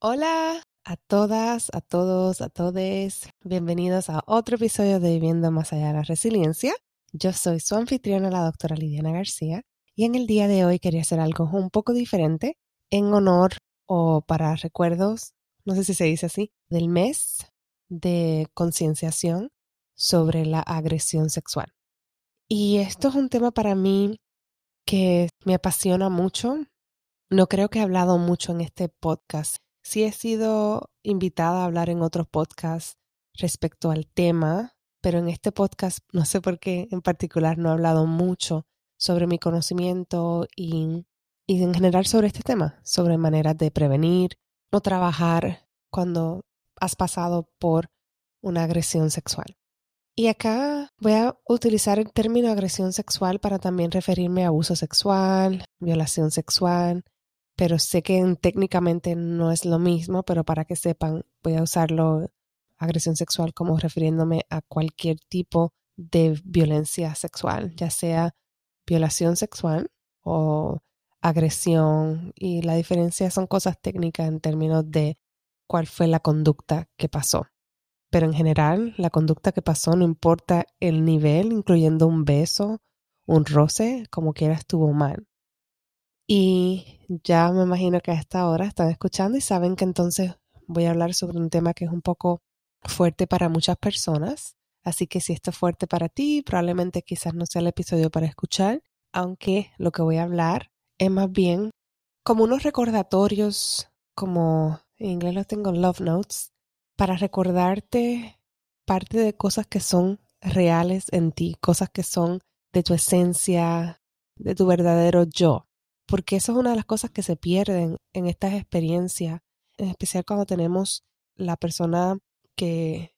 Hola a todas, a todos, a todes. Bienvenidos a otro episodio de Viviendo Más Allá de la Resiliencia. Yo soy su anfitriona, la doctora Lidiana García, y en el día de hoy quería hacer algo un poco diferente en honor o para recuerdos, no sé si se dice así, del mes de concienciación sobre la agresión sexual. Y esto es un tema para mí que me apasiona mucho. No creo que he hablado mucho en este podcast. Sí he sido invitada a hablar en otros podcasts respecto al tema, pero en este podcast no sé por qué en particular no he hablado mucho sobre mi conocimiento y, y en general sobre este tema, sobre maneras de prevenir o trabajar cuando has pasado por una agresión sexual. Y acá voy a utilizar el término agresión sexual para también referirme a abuso sexual, violación sexual, pero sé que técnicamente no es lo mismo, pero para que sepan, voy a usarlo agresión sexual como refiriéndome a cualquier tipo de violencia sexual, ya sea violación sexual o agresión. Y la diferencia son cosas técnicas en términos de cuál fue la conducta que pasó. Pero en general, la conducta que pasó, no importa el nivel, incluyendo un beso, un roce, como quiera estuvo mal. Y ya me imagino que a esta hora están escuchando y saben que entonces voy a hablar sobre un tema que es un poco fuerte para muchas personas. Así que si esto es fuerte para ti, probablemente quizás no sea el episodio para escuchar, aunque lo que voy a hablar es más bien como unos recordatorios, como en inglés lo tengo love notes, para recordarte parte de cosas que son reales en ti, cosas que son de tu esencia, de tu verdadero yo. Porque eso es una de las cosas que se pierden en estas experiencias, en especial cuando tenemos la persona que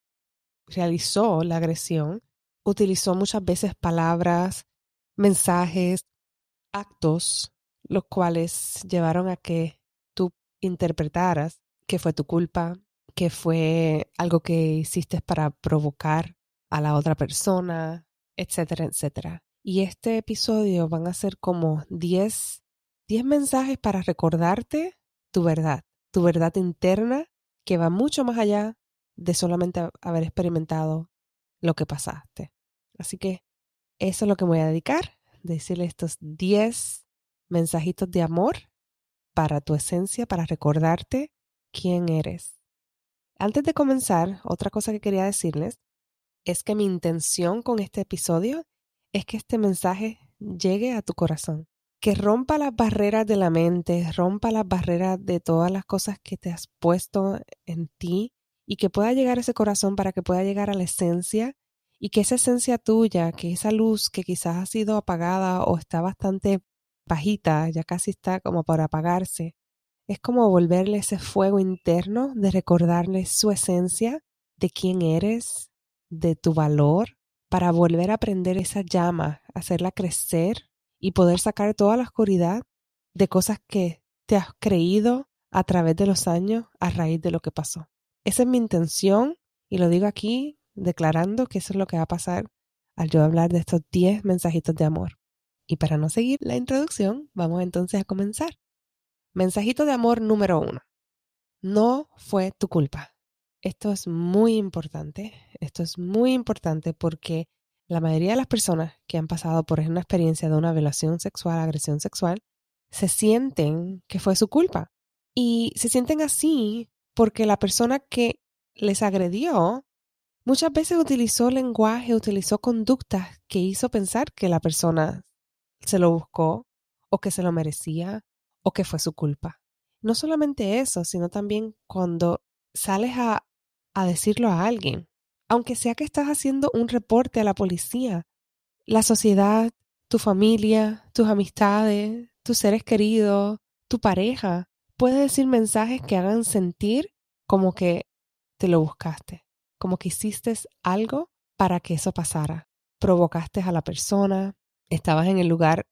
realizó la agresión utilizó muchas veces palabras, mensajes, actos, los cuales llevaron a que tú interpretaras que fue tu culpa, que fue algo que hiciste para provocar a la otra persona, etcétera, etcétera. Y este episodio van a ser como 10, 10 mensajes para recordarte tu verdad, tu verdad interna que va mucho más allá de solamente haber experimentado lo que pasaste. Así que eso es lo que me voy a dedicar, decirle estos 10 mensajitos de amor para tu esencia, para recordarte quién eres. Antes de comenzar, otra cosa que quería decirles es que mi intención con este episodio es que este mensaje llegue a tu corazón, que rompa las barreras de la mente, rompa las barreras de todas las cosas que te has puesto en ti y que pueda llegar a ese corazón para que pueda llegar a la esencia y que esa esencia tuya, que esa luz que quizás ha sido apagada o está bastante bajita, ya casi está como para apagarse, es como volverle ese fuego interno de recordarle su esencia, de quién eres, de tu valor, para volver a prender esa llama, hacerla crecer y poder sacar toda la oscuridad de cosas que te has creído a través de los años a raíz de lo que pasó. Esa es mi intención y lo digo aquí declarando que eso es lo que va a pasar al yo hablar de estos 10 mensajitos de amor. Y para no seguir la introducción, vamos entonces a comenzar. Mensajito de amor número uno. No fue tu culpa. Esto es muy importante. Esto es muy importante porque la mayoría de las personas que han pasado por una experiencia de una violación sexual, agresión sexual, se sienten que fue su culpa. Y se sienten así porque la persona que les agredió muchas veces utilizó lenguaje, utilizó conductas que hizo pensar que la persona se lo buscó o que se lo merecía o que fue su culpa. No solamente eso, sino también cuando sales a, a decirlo a alguien, aunque sea que estás haciendo un reporte a la policía, la sociedad tu familia, tus amistades, tus seres queridos, tu pareja. Puedes decir mensajes que hagan sentir como que te lo buscaste, como que hiciste algo para que eso pasara. Provocaste a la persona, estabas en el lugar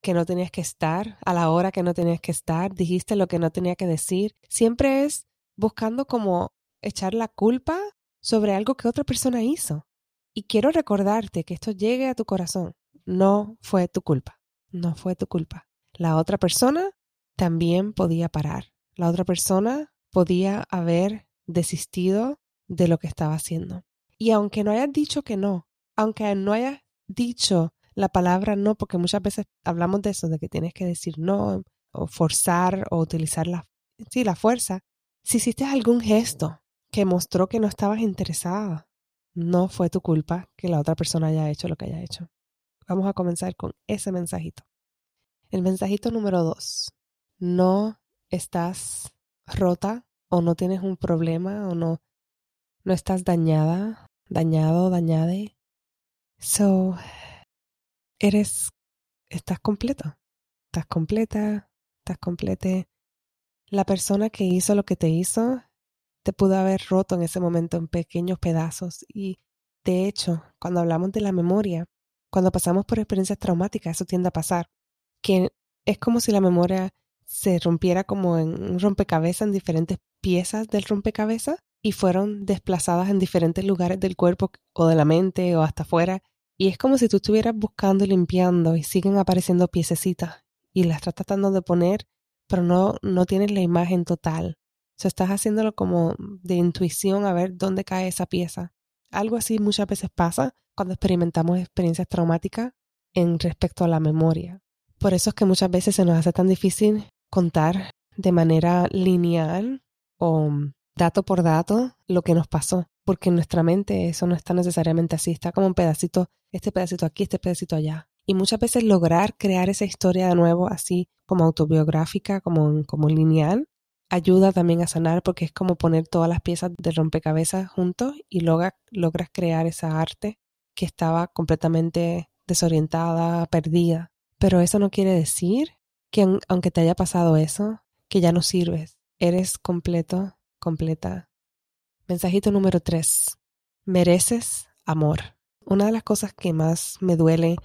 que no tenías que estar, a la hora que no tenías que estar, dijiste lo que no tenía que decir. Siempre es buscando como echar la culpa sobre algo que otra persona hizo. Y quiero recordarte que esto llegue a tu corazón. No fue tu culpa. No fue tu culpa. La otra persona también podía parar. La otra persona podía haber desistido de lo que estaba haciendo. Y aunque no hayas dicho que no, aunque no hayas dicho la palabra no, porque muchas veces hablamos de eso, de que tienes que decir no, o forzar, o utilizar la, sí, la fuerza, si hiciste algún gesto que mostró que no estabas interesada, no fue tu culpa que la otra persona haya hecho lo que haya hecho. Vamos a comenzar con ese mensajito. El mensajito número dos. No estás rota o no tienes un problema o no, no estás dañada, dañado, dañade. So, eres, estás completo. Estás completa, estás complete. La persona que hizo lo que te hizo te pudo haber roto en ese momento en pequeños pedazos y de hecho, cuando hablamos de la memoria, cuando pasamos por experiencias traumáticas, eso tiende a pasar, que es como si la memoria se rompiera como en un rompecabezas en diferentes piezas del rompecabezas y fueron desplazadas en diferentes lugares del cuerpo o de la mente o hasta afuera. Y es como si tú estuvieras buscando y limpiando y siguen apareciendo piececitas y las estás tratando de poner, pero no, no tienes la imagen total. O estás haciéndolo como de intuición a ver dónde cae esa pieza. Algo así muchas veces pasa cuando experimentamos experiencias traumáticas en respecto a la memoria. Por eso es que muchas veces se nos hace tan difícil contar de manera lineal o dato por dato lo que nos pasó, porque en nuestra mente eso no está necesariamente así, está como un pedacito, este pedacito aquí, este pedacito allá. Y muchas veces lograr crear esa historia de nuevo así como autobiográfica, como, como lineal, ayuda también a sanar porque es como poner todas las piezas de rompecabezas juntos y logra, logras crear esa arte que estaba completamente desorientada, perdida. Pero eso no quiere decir que aunque te haya pasado eso, que ya no sirves. Eres completo, completa. Mensajito número tres. Mereces amor. Una de las cosas que más me duele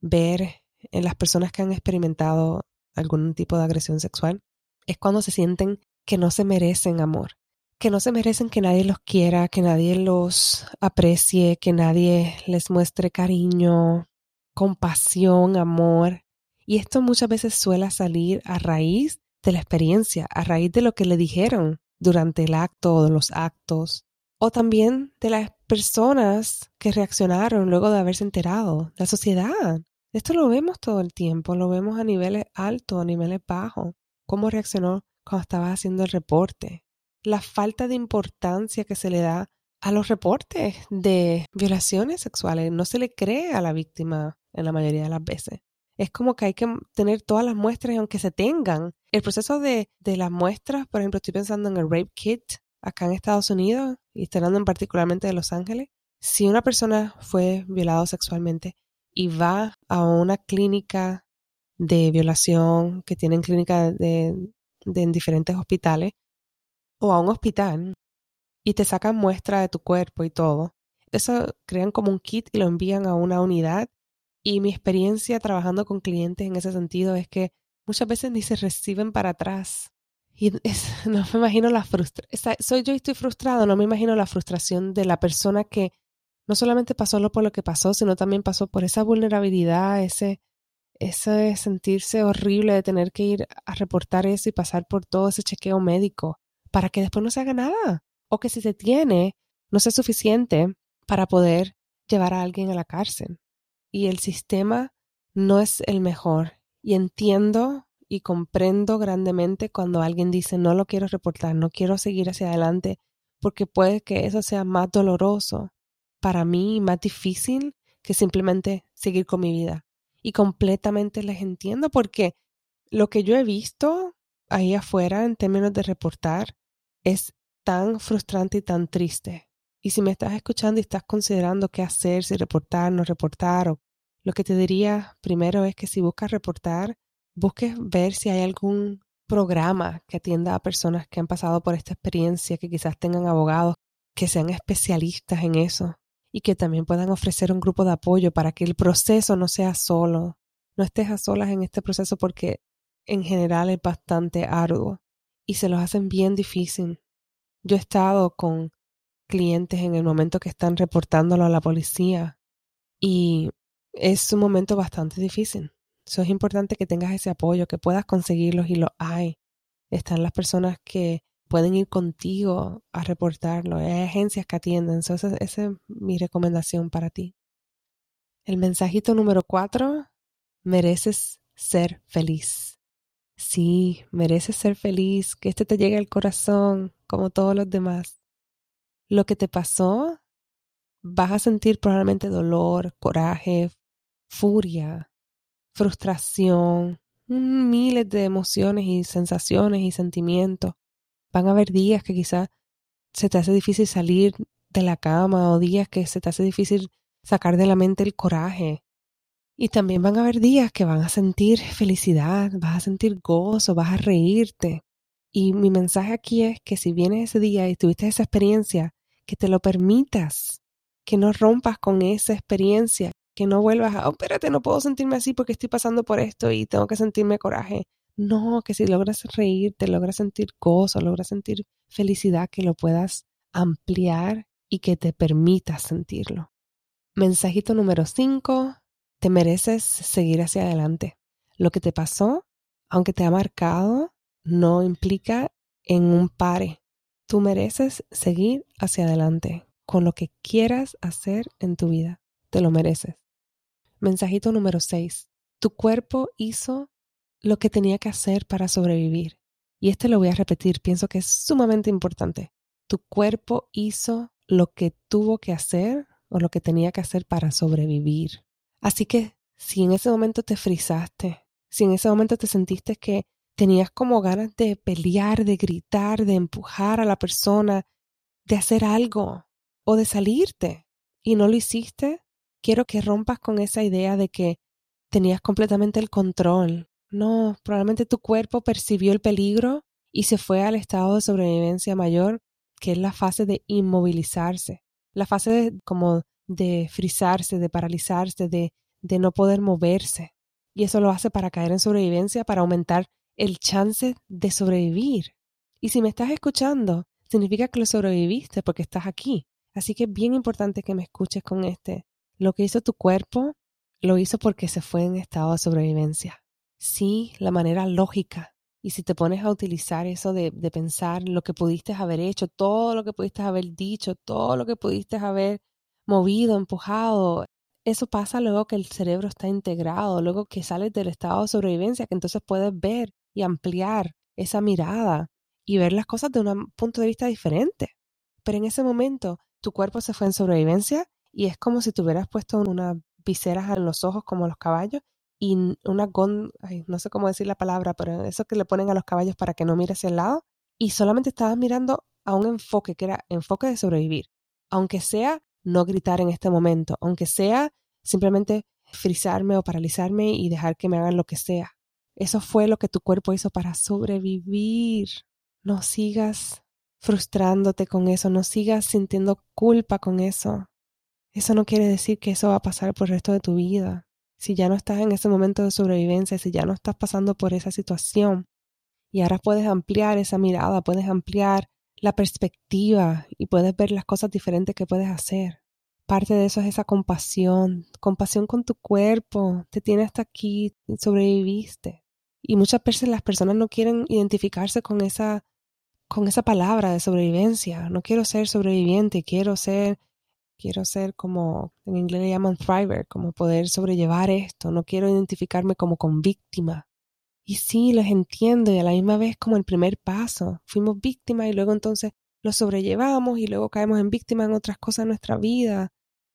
ver en las personas que han experimentado algún tipo de agresión sexual es cuando se sienten que no se merecen amor, que no se merecen que nadie los quiera, que nadie los aprecie, que nadie les muestre cariño, compasión, amor. Y esto muchas veces suele salir a raíz de la experiencia, a raíz de lo que le dijeron durante el acto o de los actos, o también de las personas que reaccionaron luego de haberse enterado, la sociedad. Esto lo vemos todo el tiempo, lo vemos a niveles altos, a niveles bajos, cómo reaccionó cuando estaba haciendo el reporte, la falta de importancia que se le da a los reportes de violaciones sexuales. No se le cree a la víctima en la mayoría de las veces es como que hay que tener todas las muestras aunque se tengan. El proceso de, de las muestras, por ejemplo, estoy pensando en el Rape Kit acá en Estados Unidos y estoy hablando en particularmente de Los Ángeles. Si una persona fue violada sexualmente y va a una clínica de violación que tienen clínica de, de en diferentes hospitales o a un hospital y te sacan muestra de tu cuerpo y todo, eso crean como un kit y lo envían a una unidad y mi experiencia trabajando con clientes en ese sentido es que muchas veces ni se reciben para atrás. Y no me imagino la frustración. Soy yo y estoy frustrado, no me imagino la frustración de la persona que no solamente pasó lo por lo que pasó, sino también pasó por esa vulnerabilidad, ese, ese sentirse horrible de tener que ir a reportar eso y pasar por todo ese chequeo médico para que después no se haga nada. O que si se tiene, no sea suficiente para poder llevar a alguien a la cárcel y el sistema no es el mejor. Y entiendo y comprendo grandemente cuando alguien dice no lo quiero reportar, no quiero seguir hacia adelante, porque puede que eso sea más doloroso para mí, más difícil que simplemente seguir con mi vida. Y completamente les entiendo porque lo que yo he visto ahí afuera en términos de reportar es tan frustrante y tan triste. Y si me estás escuchando y estás considerando qué hacer, si reportar, no reportar, o Lo que te diría primero es que si buscas reportar, busques ver si hay algún programa que atienda a personas que han pasado por esta experiencia, que quizás tengan abogados que sean especialistas en eso y que también puedan ofrecer un grupo de apoyo para que el proceso no sea solo. No estés a solas en este proceso porque en general es bastante arduo y se los hacen bien difícil. Yo he estado con clientes en el momento que están reportándolo a la policía y es un momento bastante difícil. Eso es importante que tengas ese apoyo, que puedas conseguirlos y lo hay. Están las personas que pueden ir contigo a reportarlo. Hay agencias que atienden. esa, esa es mi recomendación para ti. El mensajito número cuatro, mereces ser feliz. Sí, mereces ser feliz, que este te llegue al corazón, como todos los demás. Lo que te pasó, vas a sentir probablemente dolor, coraje, furia, frustración, miles de emociones y sensaciones y sentimientos. Van a haber días que quizás se te hace difícil salir de la cama o días que se te hace difícil sacar de la mente el coraje, y también van a haber días que van a sentir felicidad, vas a sentir gozo, vas a reírte. Y mi mensaje aquí es que si vienes ese día y tuviste esa experiencia, que te lo permitas, que no rompas con esa experiencia, que no vuelvas a, oh, espérate, no puedo sentirme así porque estoy pasando por esto y tengo que sentirme coraje. No, que si logras reírte, logras sentir gozo, logras sentir felicidad, que lo puedas ampliar y que te permitas sentirlo. Mensajito número 5, te mereces seguir hacia adelante. Lo que te pasó, aunque te ha marcado, no implica en un pare. Tú mereces seguir hacia adelante con lo que quieras hacer en tu vida. Te lo mereces. Mensajito número 6. Tu cuerpo hizo lo que tenía que hacer para sobrevivir. Y este lo voy a repetir, pienso que es sumamente importante. Tu cuerpo hizo lo que tuvo que hacer o lo que tenía que hacer para sobrevivir. Así que si en ese momento te frizaste, si en ese momento te sentiste que tenías como ganas de pelear, de gritar, de empujar a la persona, de hacer algo o de salirte y no lo hiciste, quiero que rompas con esa idea de que tenías completamente el control. No, probablemente tu cuerpo percibió el peligro y se fue al estado de sobrevivencia mayor, que es la fase de inmovilizarse, la fase de como de frizarse, de paralizarse, de, de no poder moverse. Y eso lo hace para caer en sobrevivencia, para aumentar el chance de sobrevivir. Y si me estás escuchando, significa que lo sobreviviste porque estás aquí. Así que es bien importante que me escuches con este. Lo que hizo tu cuerpo, lo hizo porque se fue en estado de sobrevivencia. Sí, la manera lógica. Y si te pones a utilizar eso de, pensar lo que pudiste haber hecho, todo lo que pudiste haber dicho, todo lo que pudiste haber movido, empujado. Eso pasa luego que el cerebro está integrado, luego que sales del estado de sobrevivencia, que entonces puedes ver y ampliar esa mirada y ver las cosas de un punto de vista diferente. Pero en ese momento tu cuerpo se fue en sobrevivencia y es como si tuvieras puesto unas viseras en los ojos como los caballos y una gon, no sé cómo decir la palabra, pero eso que le ponen a los caballos para que no mire hacia el lado y solamente estabas mirando a un enfoque que era enfoque de sobrevivir, aunque sea no gritar en este momento, aunque sea simplemente frizarme o paralizarme y dejar que me hagan lo que sea. Eso fue lo que tu cuerpo hizo para sobrevivir. No sigas frustrándote con eso, no sigas sintiendo culpa con eso. Eso no quiere decir que eso va a pasar por el resto de tu vida. Si ya no estás en ese momento de sobrevivencia, si ya no estás pasando por esa situación, y ahora puedes ampliar esa mirada, puedes ampliar la perspectiva y puedes ver las cosas diferentes que puedes hacer. Parte de eso es esa compasión, compasión con tu cuerpo, te tiene hasta aquí, sobreviviste. Y muchas veces las personas no quieren identificarse con esa, con esa palabra de sobrevivencia. No quiero ser sobreviviente, quiero ser, quiero ser como, en inglés le llaman thriver, como poder sobrellevar esto. No quiero identificarme como con víctima. Y sí, los entiendo y a la misma vez como el primer paso. Fuimos víctimas y luego entonces lo sobrellevamos y luego caemos en víctimas en otras cosas de nuestra vida.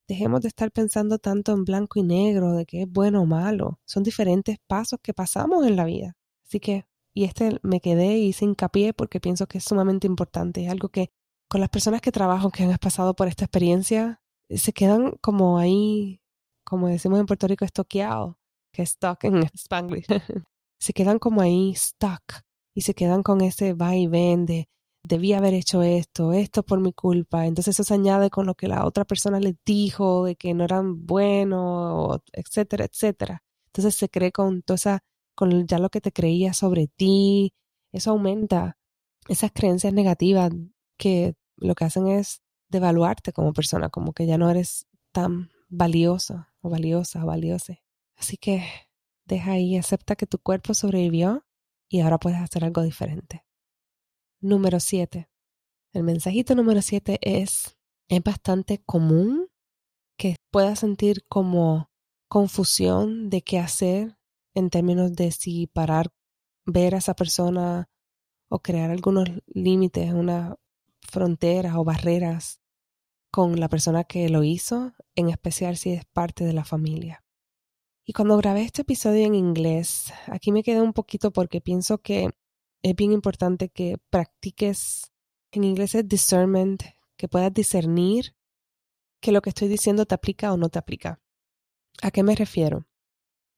Dejemos de estar pensando tanto en blanco y negro, de que es bueno o malo. Son diferentes pasos que pasamos en la vida. Así que, y este me quedé y hice hincapié porque pienso que es sumamente importante. Es algo que con las personas que trabajo, que han pasado por esta experiencia, se quedan como ahí como decimos en Puerto Rico, estoqueado, que es stuck en Spanglish. se quedan como ahí stuck y se quedan con ese va y ven de haber hecho esto, esto por mi culpa. Entonces eso se añade con lo que la otra persona les dijo, de que no eran buenos, etcétera, etcétera. Entonces se cree con toda esa, con ya lo que te creía sobre ti, eso aumenta esas creencias negativas que lo que hacen es devaluarte como persona, como que ya no eres tan valioso o valiosa o valiosa. Así que deja ahí, acepta que tu cuerpo sobrevivió y ahora puedes hacer algo diferente. Número 7. El mensajito número 7 es, es bastante común que puedas sentir como confusión de qué hacer en términos de si parar, ver a esa persona o crear algunos límites, unas fronteras o barreras con la persona que lo hizo, en especial si es parte de la familia. Y cuando grabé este episodio en inglés, aquí me quedé un poquito porque pienso que es bien importante que practiques, en inglés es discernment, que puedas discernir que lo que estoy diciendo te aplica o no te aplica. ¿A qué me refiero?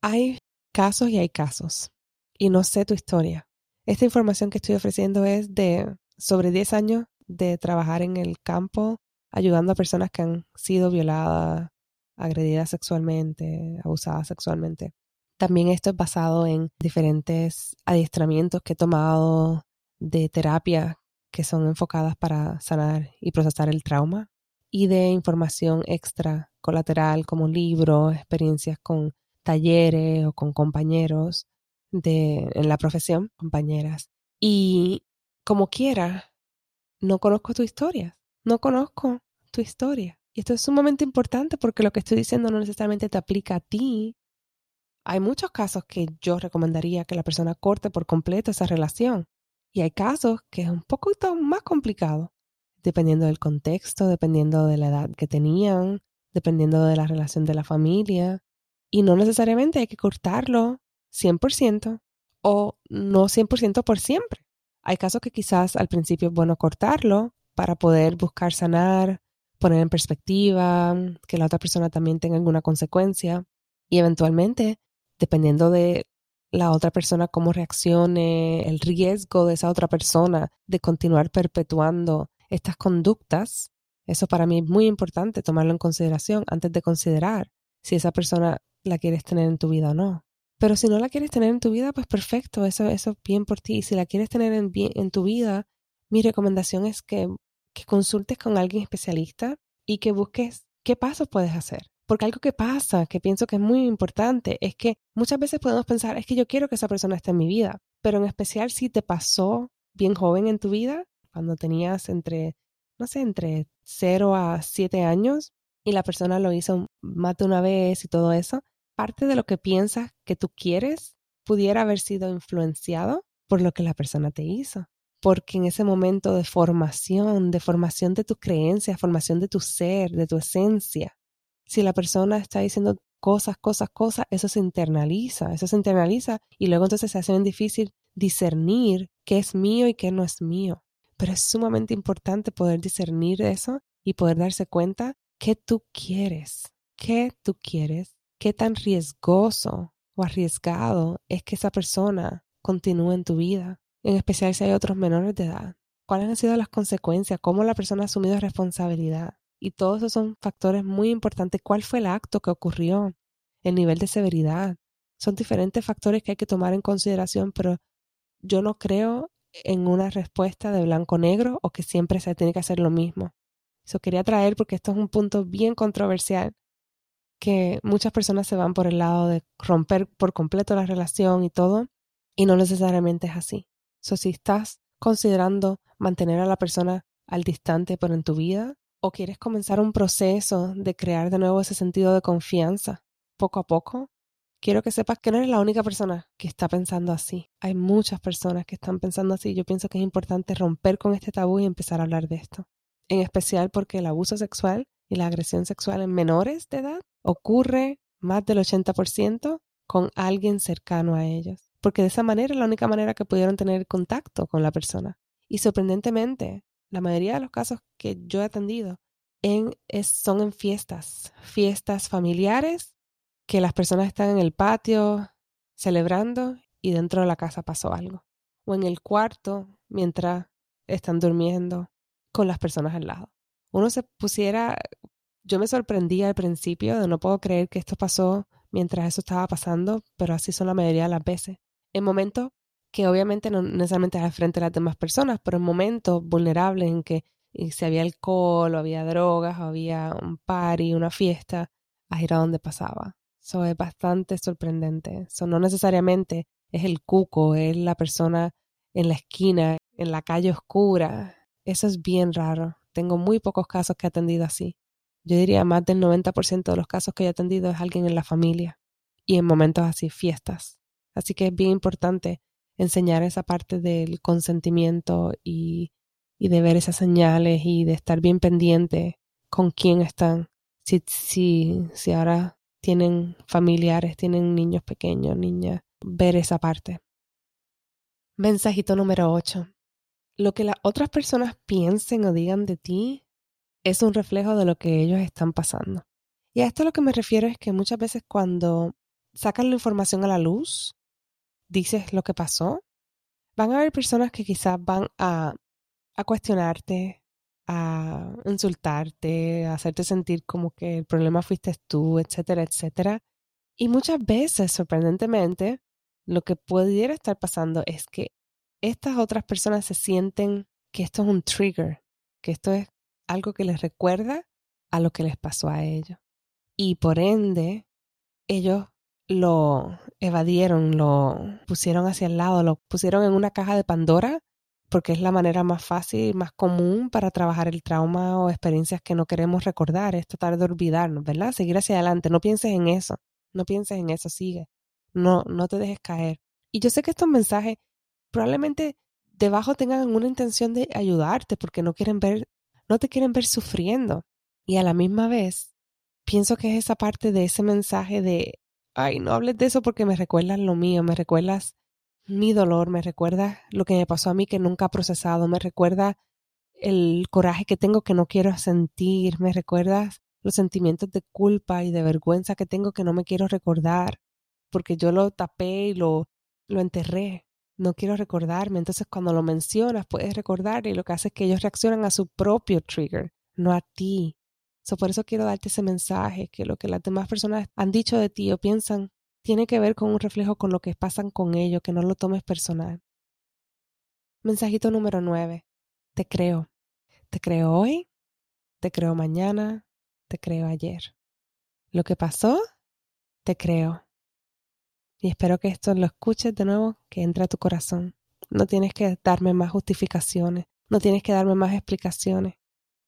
Hay casos y hay casos, y no sé tu historia. Esta información que estoy ofreciendo es de sobre 10 años de trabajar en el campo ayudando a personas que han sido violadas, agredidas sexualmente, abusadas sexualmente. También esto es basado en diferentes adiestramientos que he tomado de terapia que son enfocadas para sanar y procesar el trauma y de información extra colateral como libros, experiencias con talleres o con compañeros de, en la profesión, compañeras. Y como quiera, no conozco tu historia, no conozco tu historia. Y esto es sumamente importante porque lo que estoy diciendo no necesariamente te aplica a ti, hay muchos casos que yo recomendaría que la persona corte por completo esa relación. Y hay casos que es un poquito más complicado, dependiendo del contexto, dependiendo de la edad que tenían, dependiendo de la relación de la familia. Y no necesariamente hay que cortarlo 100% o no 100% por siempre. Hay casos que quizás al principio es bueno cortarlo para poder buscar sanar, poner en perspectiva, que la otra persona también tenga alguna consecuencia y eventualmente dependiendo de la otra persona, cómo reaccione, el riesgo de esa otra persona de continuar perpetuando estas conductas, eso para mí es muy importante tomarlo en consideración antes de considerar si esa persona la quieres tener en tu vida o no. Pero si no la quieres tener en tu vida, pues perfecto, eso, es bien por ti. Y si la quieres tener en, en tu vida, mi recomendación es que, que consultes con alguien especialista y que busques qué pasos puedes hacer. Porque algo que pasa, que pienso que es muy importante, es que muchas veces podemos pensar, es que yo quiero que esa persona esté en mi vida, pero en especial si te pasó bien joven en tu vida, cuando tenías entre, no sé, entre 0 a 7 años y la persona lo hizo más de una vez y todo eso, parte de lo que piensas que tú quieres pudiera haber sido influenciado por lo que la persona te hizo. Porque en ese momento de formación, de formación de tus creencias, formación de tu ser, de tu esencia, si la persona está diciendo cosas, cosas, cosas, eso se internaliza, eso se internaliza y luego entonces se hace bien difícil discernir qué es mío y qué no es mío. Pero es sumamente importante poder discernir eso y poder darse cuenta qué tú quieres, qué tú quieres, qué tan riesgoso o arriesgado es que esa persona continúe en tu vida, en especial si hay otros menores de edad. ¿Cuáles han sido las consecuencias? ¿Cómo la persona ha asumido responsabilidad? Y todos esos son factores muy importantes. ¿Cuál fue el acto que ocurrió? El nivel de severidad. Son diferentes factores que hay que tomar en consideración, pero yo no creo en una respuesta de blanco-negro o que siempre se tiene que hacer lo mismo. Eso quería traer porque esto es un punto bien controversial que muchas personas se van por el lado de romper por completo la relación y todo, y no necesariamente es así. So, si estás considerando mantener a la persona al distante pero en tu vida, o quieres comenzar un proceso de crear de nuevo ese sentido de confianza poco a poco, quiero que sepas que no eres la única persona que está pensando así. Hay muchas personas que están pensando así. Yo pienso que es importante romper con este tabú y empezar a hablar de esto. En especial porque el abuso sexual y la agresión sexual en menores de edad ocurre más del 80% con alguien cercano a ellos. Porque de esa manera es la única manera que pudieron tener contacto con la persona. Y sorprendentemente, la mayoría de los casos que yo he atendido en, son en fiestas, fiestas familiares que las personas están en el patio celebrando y dentro de la casa pasó algo. O en el cuarto mientras están durmiendo con las personas al lado. Uno se pusiera, yo me sorprendía al principio de no puedo creer que esto pasó mientras eso estaba pasando, pero así son la mayoría de las veces. En momentos que obviamente no necesariamente es frente de las demás personas, pero en momentos vulnerables en que si había alcohol o había drogas o había un party, una fiesta, ahí era donde pasaba. Eso es bastante sorprendente. Eso no necesariamente es el cuco, es la persona en la esquina, en la calle oscura. Eso es bien raro. Tengo muy pocos casos que he atendido así. Yo diría más del 90% de los casos que he atendido es alguien en la familia y en momentos así, fiestas. Así que es bien importante enseñar esa parte del consentimiento y, y de ver esas señales y de estar bien pendiente con quién están. Si, si, si ahora tienen familiares, tienen niños pequeños, niñas, ver esa parte. Mensajito número 8. Lo que las otras personas piensen o digan de ti es un reflejo de lo que ellos están pasando. Y a esto lo que me refiero es que muchas veces cuando sacan la información a la luz, dices lo que pasó, van a haber personas que quizás van a, a cuestionarte, a insultarte, a hacerte sentir como que el problema fuiste tú, etcétera, etcétera. Y muchas veces, sorprendentemente, lo que pudiera estar pasando es que estas otras personas se sienten que esto es un trigger, que esto es algo que les recuerda a lo que les pasó a ellos. Y por ende, ellos lo evadieron, lo pusieron hacia el lado, lo pusieron en una caja de Pandora, porque es la manera más fácil y más común para trabajar el trauma o experiencias que no queremos recordar, es tratar de olvidarnos, ¿verdad? Seguir hacia adelante, no pienses en eso, no pienses en eso, sigue, no, no te dejes caer. Y yo sé que estos mensajes probablemente debajo tengan una intención de ayudarte porque no quieren ver, no te quieren ver sufriendo. Y a la misma vez, pienso que es esa parte de ese mensaje de ay, no hables de eso porque me recuerdas lo mío, me recuerdas mi dolor, me recuerdas lo que me pasó a mí que nunca he procesado, me recuerda el coraje que tengo que no quiero sentir, me recuerdas los sentimientos de culpa y de vergüenza que tengo que no me quiero recordar, porque yo lo tapé y lo, lo enterré. No quiero recordarme. Entonces, cuando lo mencionas, puedes recordar y lo que hace es que ellos reaccionan a su propio trigger, no a ti por eso quiero darte ese mensaje, que lo que las demás personas han dicho de ti o piensan tiene que ver con un reflejo con lo que pasan con ellos, que no lo tomes personal. Mensajito número nueve. Te creo. Te creo hoy, te creo mañana, te creo ayer. Lo que pasó, te creo. Y espero que esto lo escuches de nuevo, que entre a tu corazón. No tienes que darme más justificaciones, no tienes que darme más explicaciones.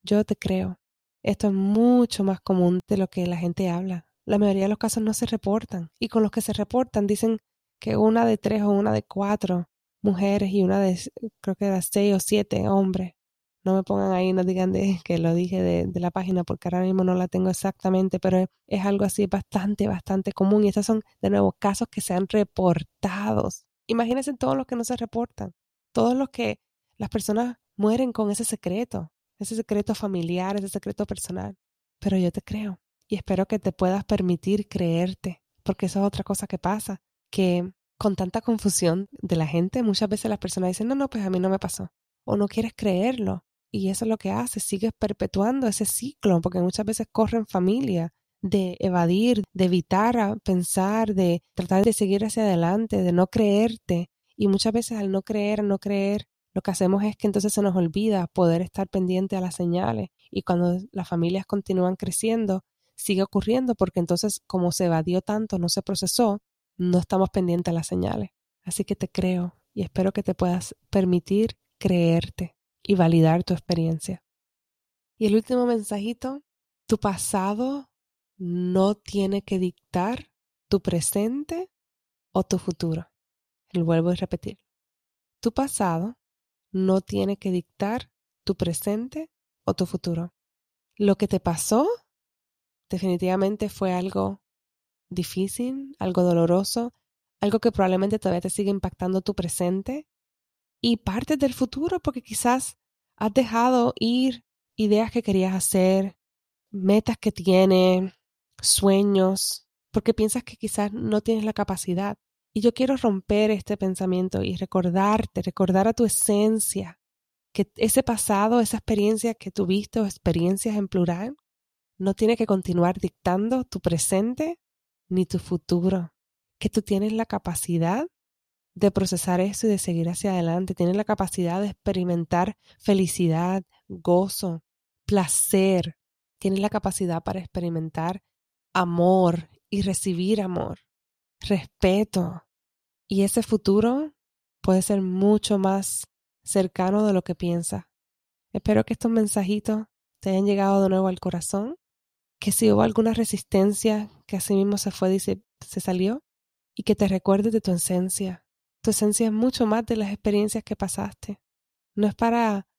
Yo te creo. Esto es mucho más común de lo que la gente habla. La mayoría de los casos no se reportan y con los que se reportan dicen que una de tres o una de cuatro mujeres y una de, creo que de seis o siete hombres. No me pongan ahí, no digan de, que lo dije de, la página porque ahora mismo no la tengo exactamente, pero es, algo así bastante, bastante común y estos son de nuevo casos que se han reportado. Imagínense todos los que no se reportan, todos los que las personas mueren con ese secreto ese secreto familiar, ese secreto personal. Pero yo te creo y espero que te puedas permitir creerte, porque eso es otra cosa que pasa, que con tanta confusión de la gente, muchas veces las personas dicen, no, no, pues a mí no me pasó, o no quieres creerlo. Y eso es lo que hace, sigues perpetuando ese ciclo, porque muchas veces corren familia de evadir, de evitar a pensar, de tratar de seguir hacia adelante, de no creerte. Y muchas veces al no creer, no creer, lo que hacemos es que entonces se nos olvida poder estar pendiente a las señales y cuando las familias continúan creciendo, sigue ocurriendo porque entonces como se evadió tanto, no se procesó, no estamos pendientes a las señales. Así que te creo y espero que te puedas permitir creerte y validar tu experiencia. Y el último mensajito, tu pasado no tiene que dictar tu presente o tu futuro. Lo vuelvo a repetir. Tu pasado no tiene que dictar tu presente o tu futuro. Lo que te pasó definitivamente fue algo difícil, algo doloroso, algo que probablemente todavía te sigue impactando tu presente y parte del futuro porque quizás has dejado ir ideas que querías hacer, metas que tienes, sueños, porque piensas que quizás no tienes la capacidad. Y yo quiero romper este pensamiento y recordarte, recordar a tu esencia, que ese pasado, esa experiencia que tuviste o experiencias en plural, no tiene que continuar dictando tu presente ni tu futuro, que tú tienes la capacidad de procesar eso y de seguir hacia adelante, tienes la capacidad de experimentar felicidad, gozo, placer, tienes la capacidad para experimentar amor y recibir amor, respeto. Y ese futuro puede ser mucho más cercano de lo que piensas. Espero que estos mensajitos te hayan llegado de nuevo al corazón, que si hubo alguna resistencia que así mismo se fue y se, se salió, y que te recuerdes de tu esencia. Tu esencia es mucho más de las experiencias que pasaste. No es para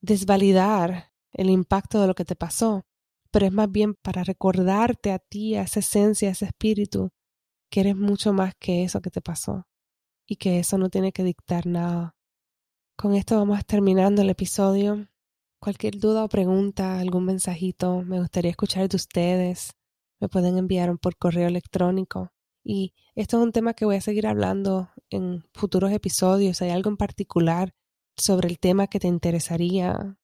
desvalidar el impacto de lo que te pasó, pero es más bien para recordarte a ti, a esa esencia, a ese espíritu, que eres mucho más que eso que te pasó y que eso no tiene que dictar nada. Con esto vamos terminando el episodio. Cualquier duda o pregunta, algún mensajito, me gustaría escuchar de ustedes. Me pueden enviar por correo electrónico. Y esto es un tema que voy a seguir hablando en futuros episodios. ¿Hay algo en particular sobre el tema que te interesaría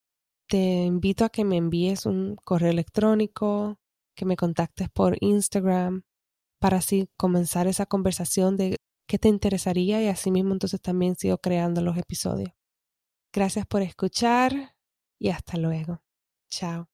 te invito a que me envíes un correo electrónico, que me contactes por Instagram, para así comenzar esa conversación de qué te interesaría y así mismo entonces también sigo creando los episodios. Gracias por escuchar y hasta luego. Chao.